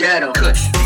ghetto. Kush.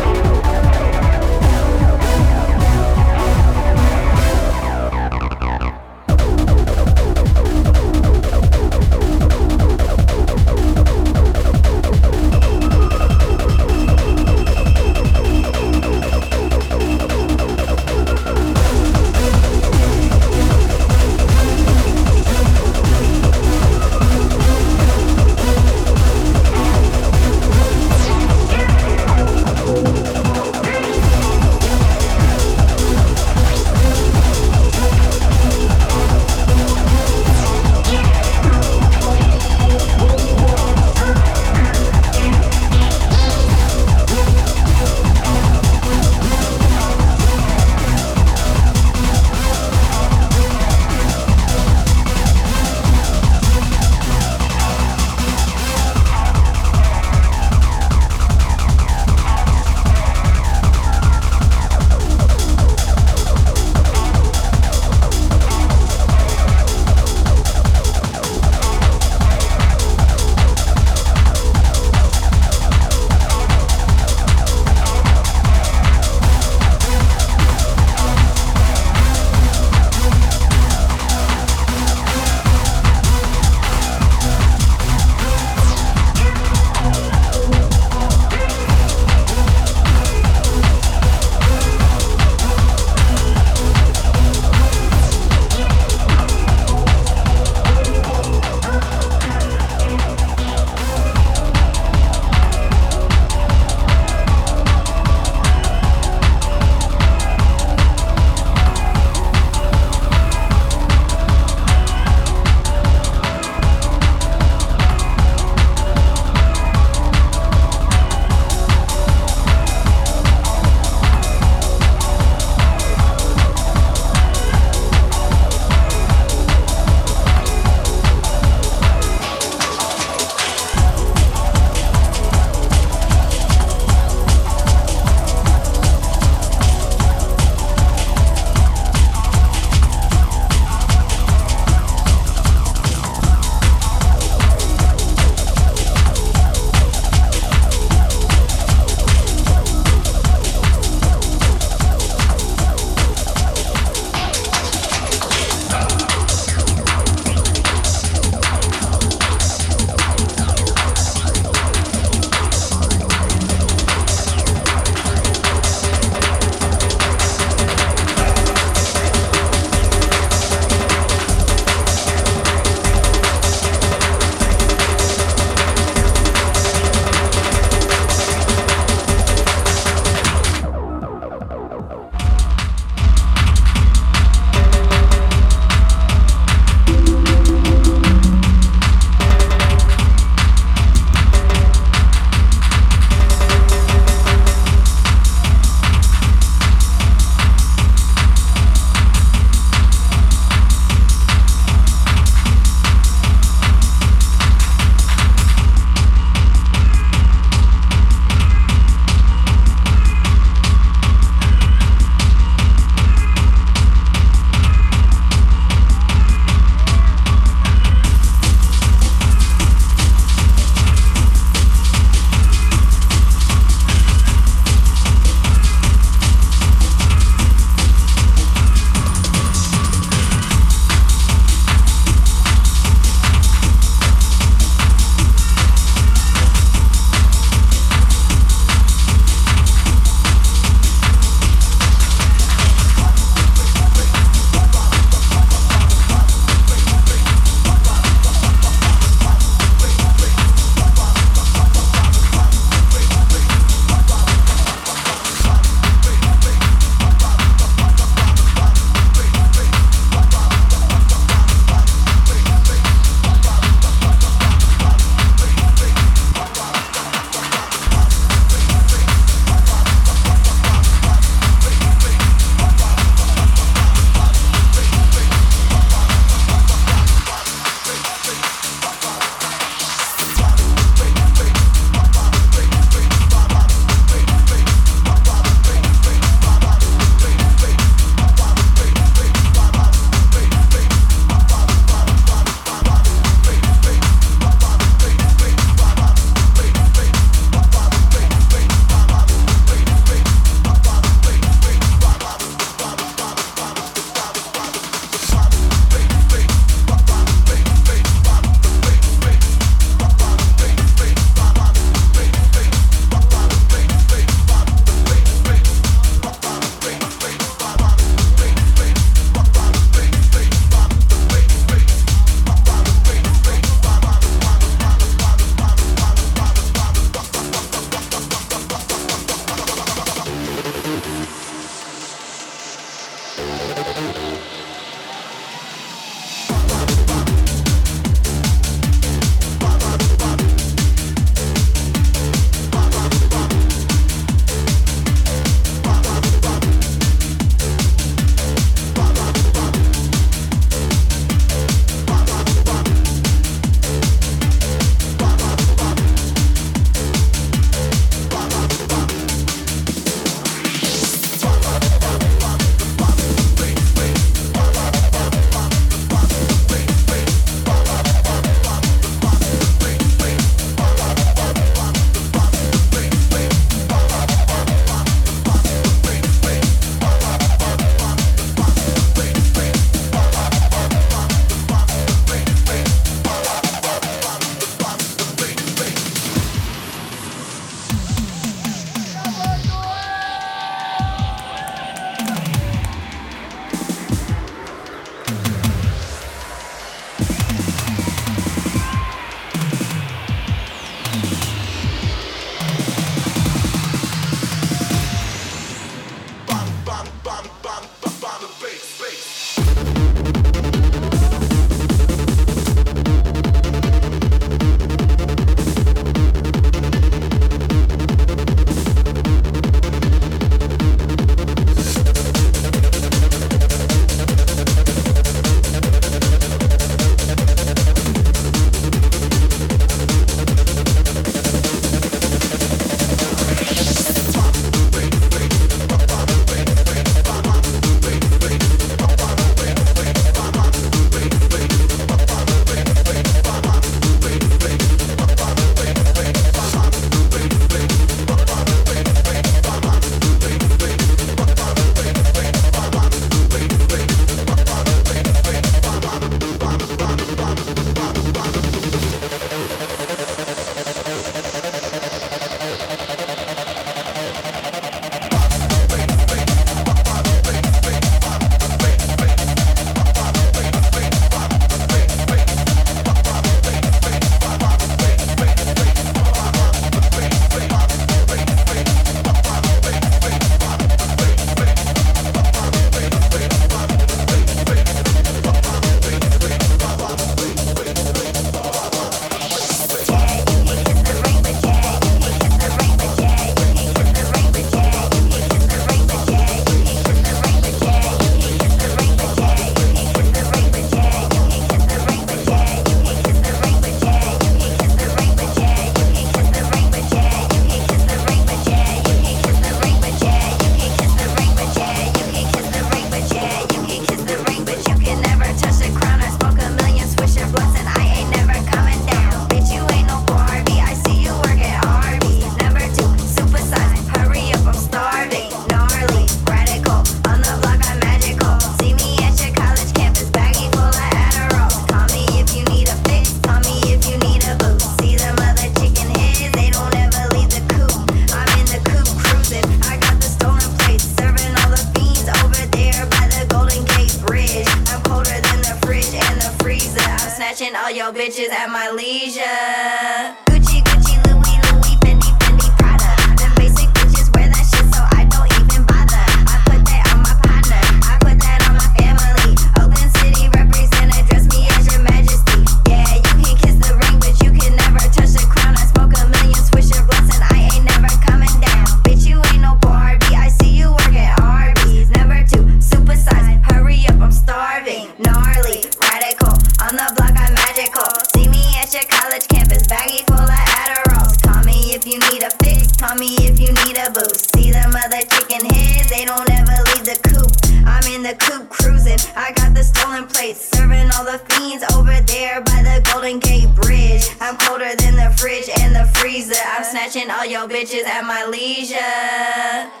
radical. On the block, I'm magical. See me at your college campus, baggy full of Adderalls. Call me if you need a fix, call me if you need a boost. See them other chicken heads, they don't ever leave the coop. I'm in the coupe cruising, I got the stolen plates. Serving all the fiends over there by the Golden Gate Bridge. I'm colder than the fridge and the freezer. I'm snatching all your bitches at my leisure.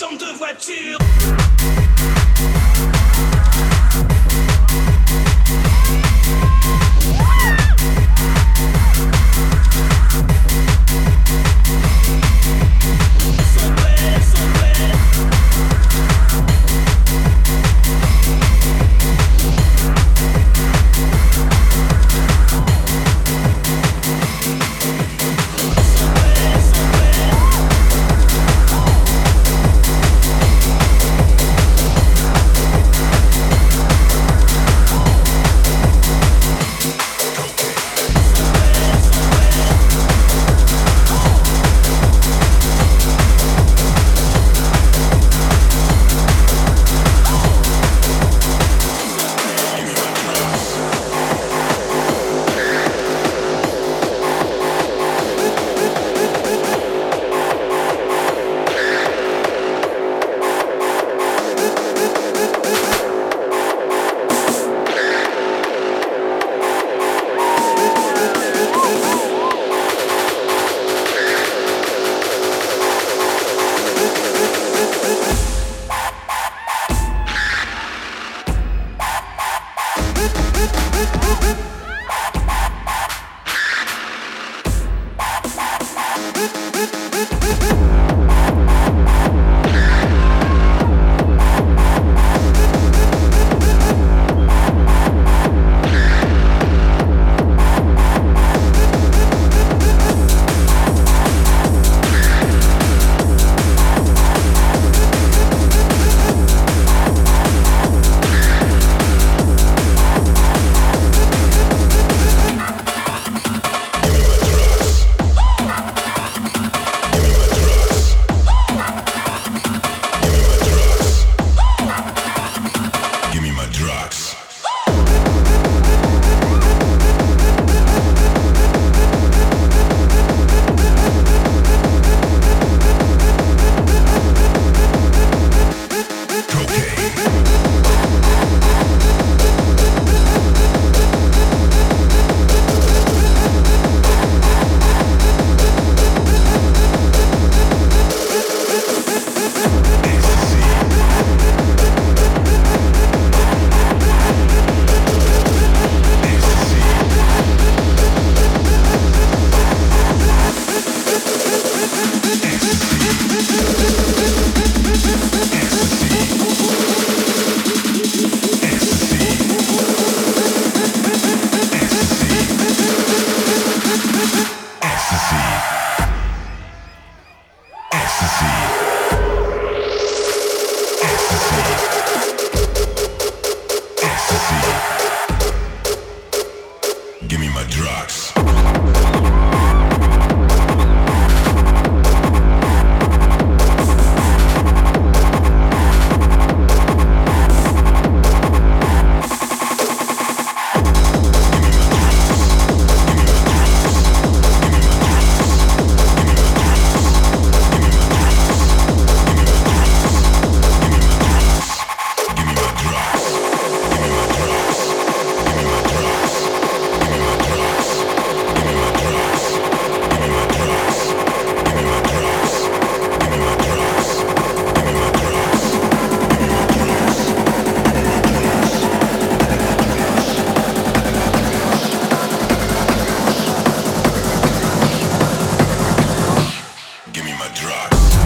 chambre de voiture. Drugs.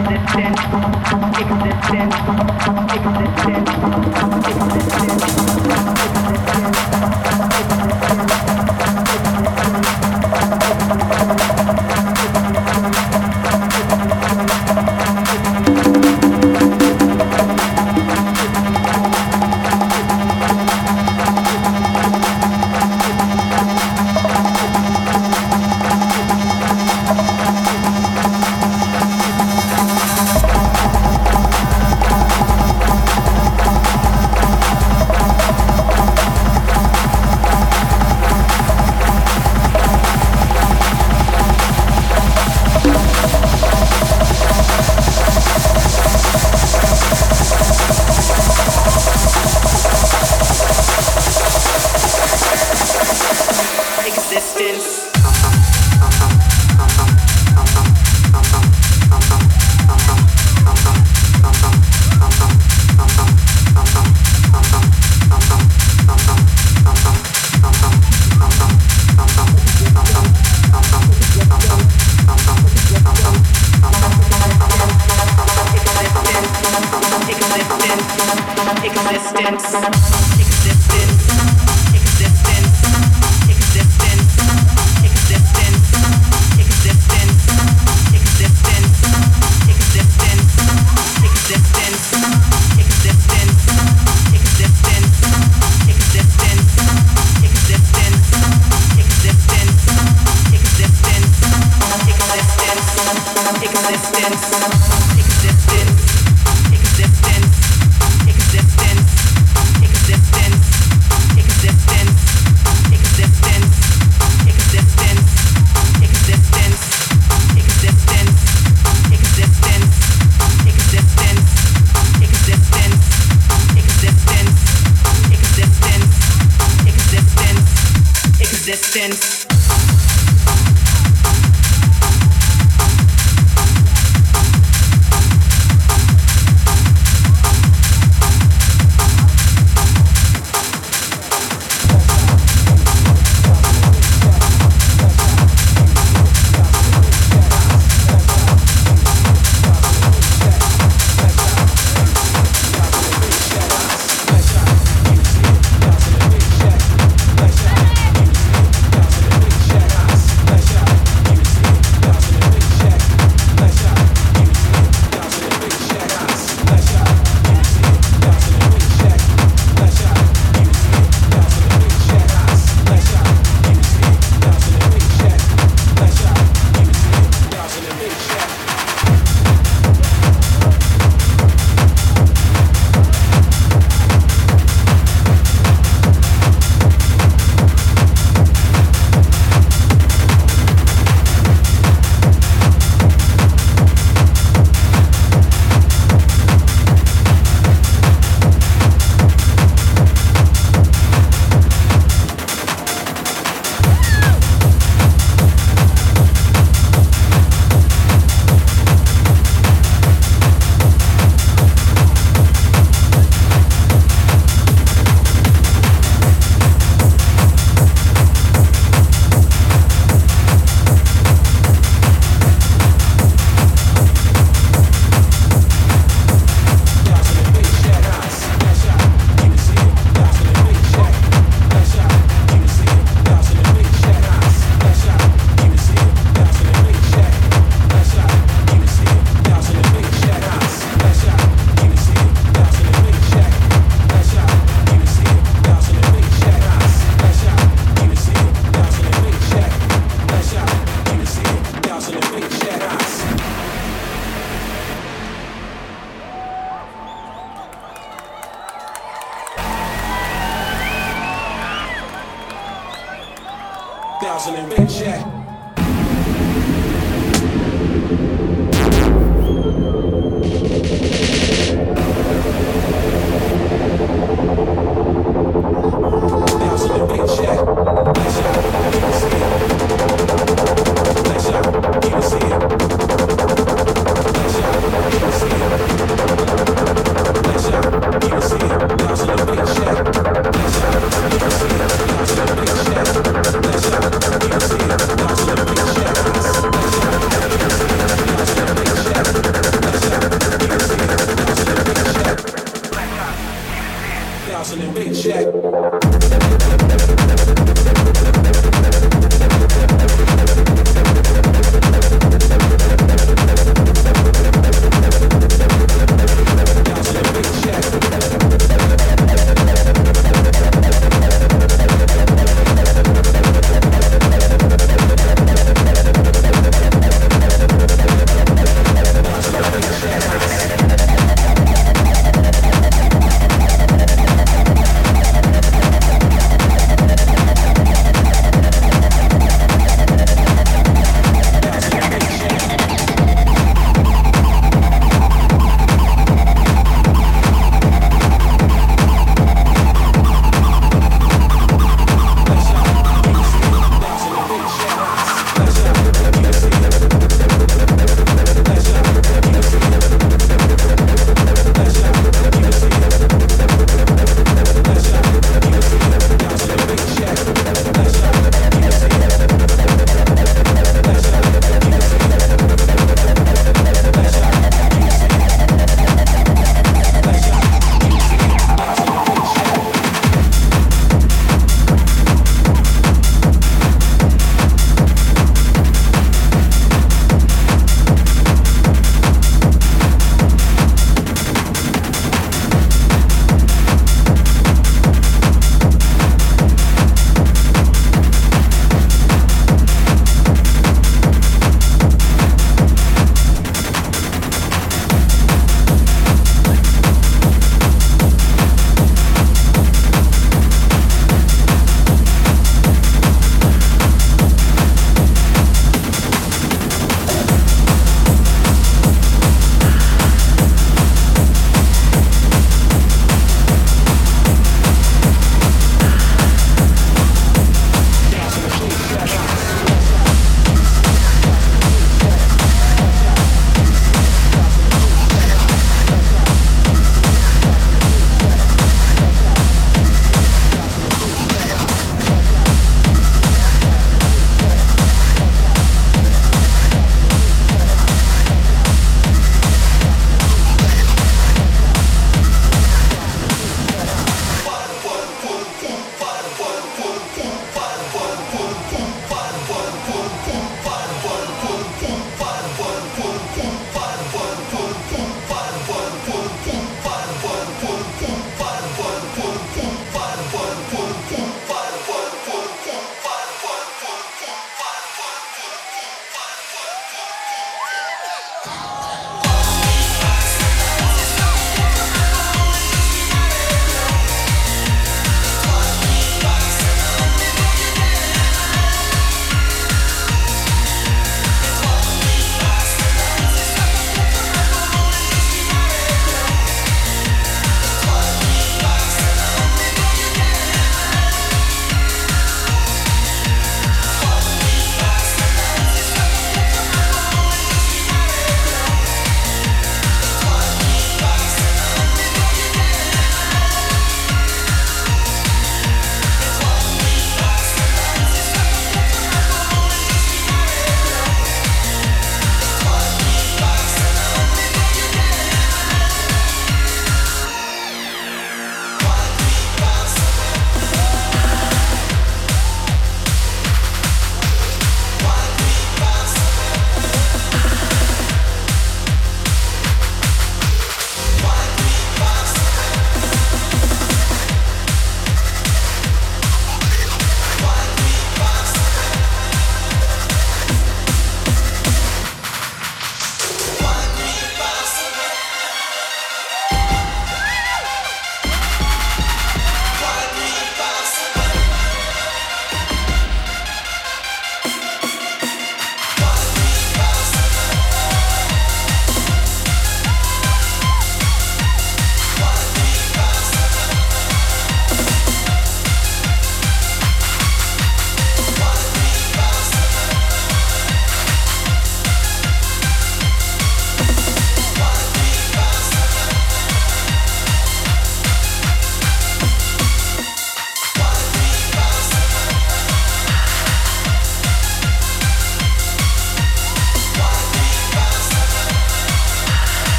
Thank you.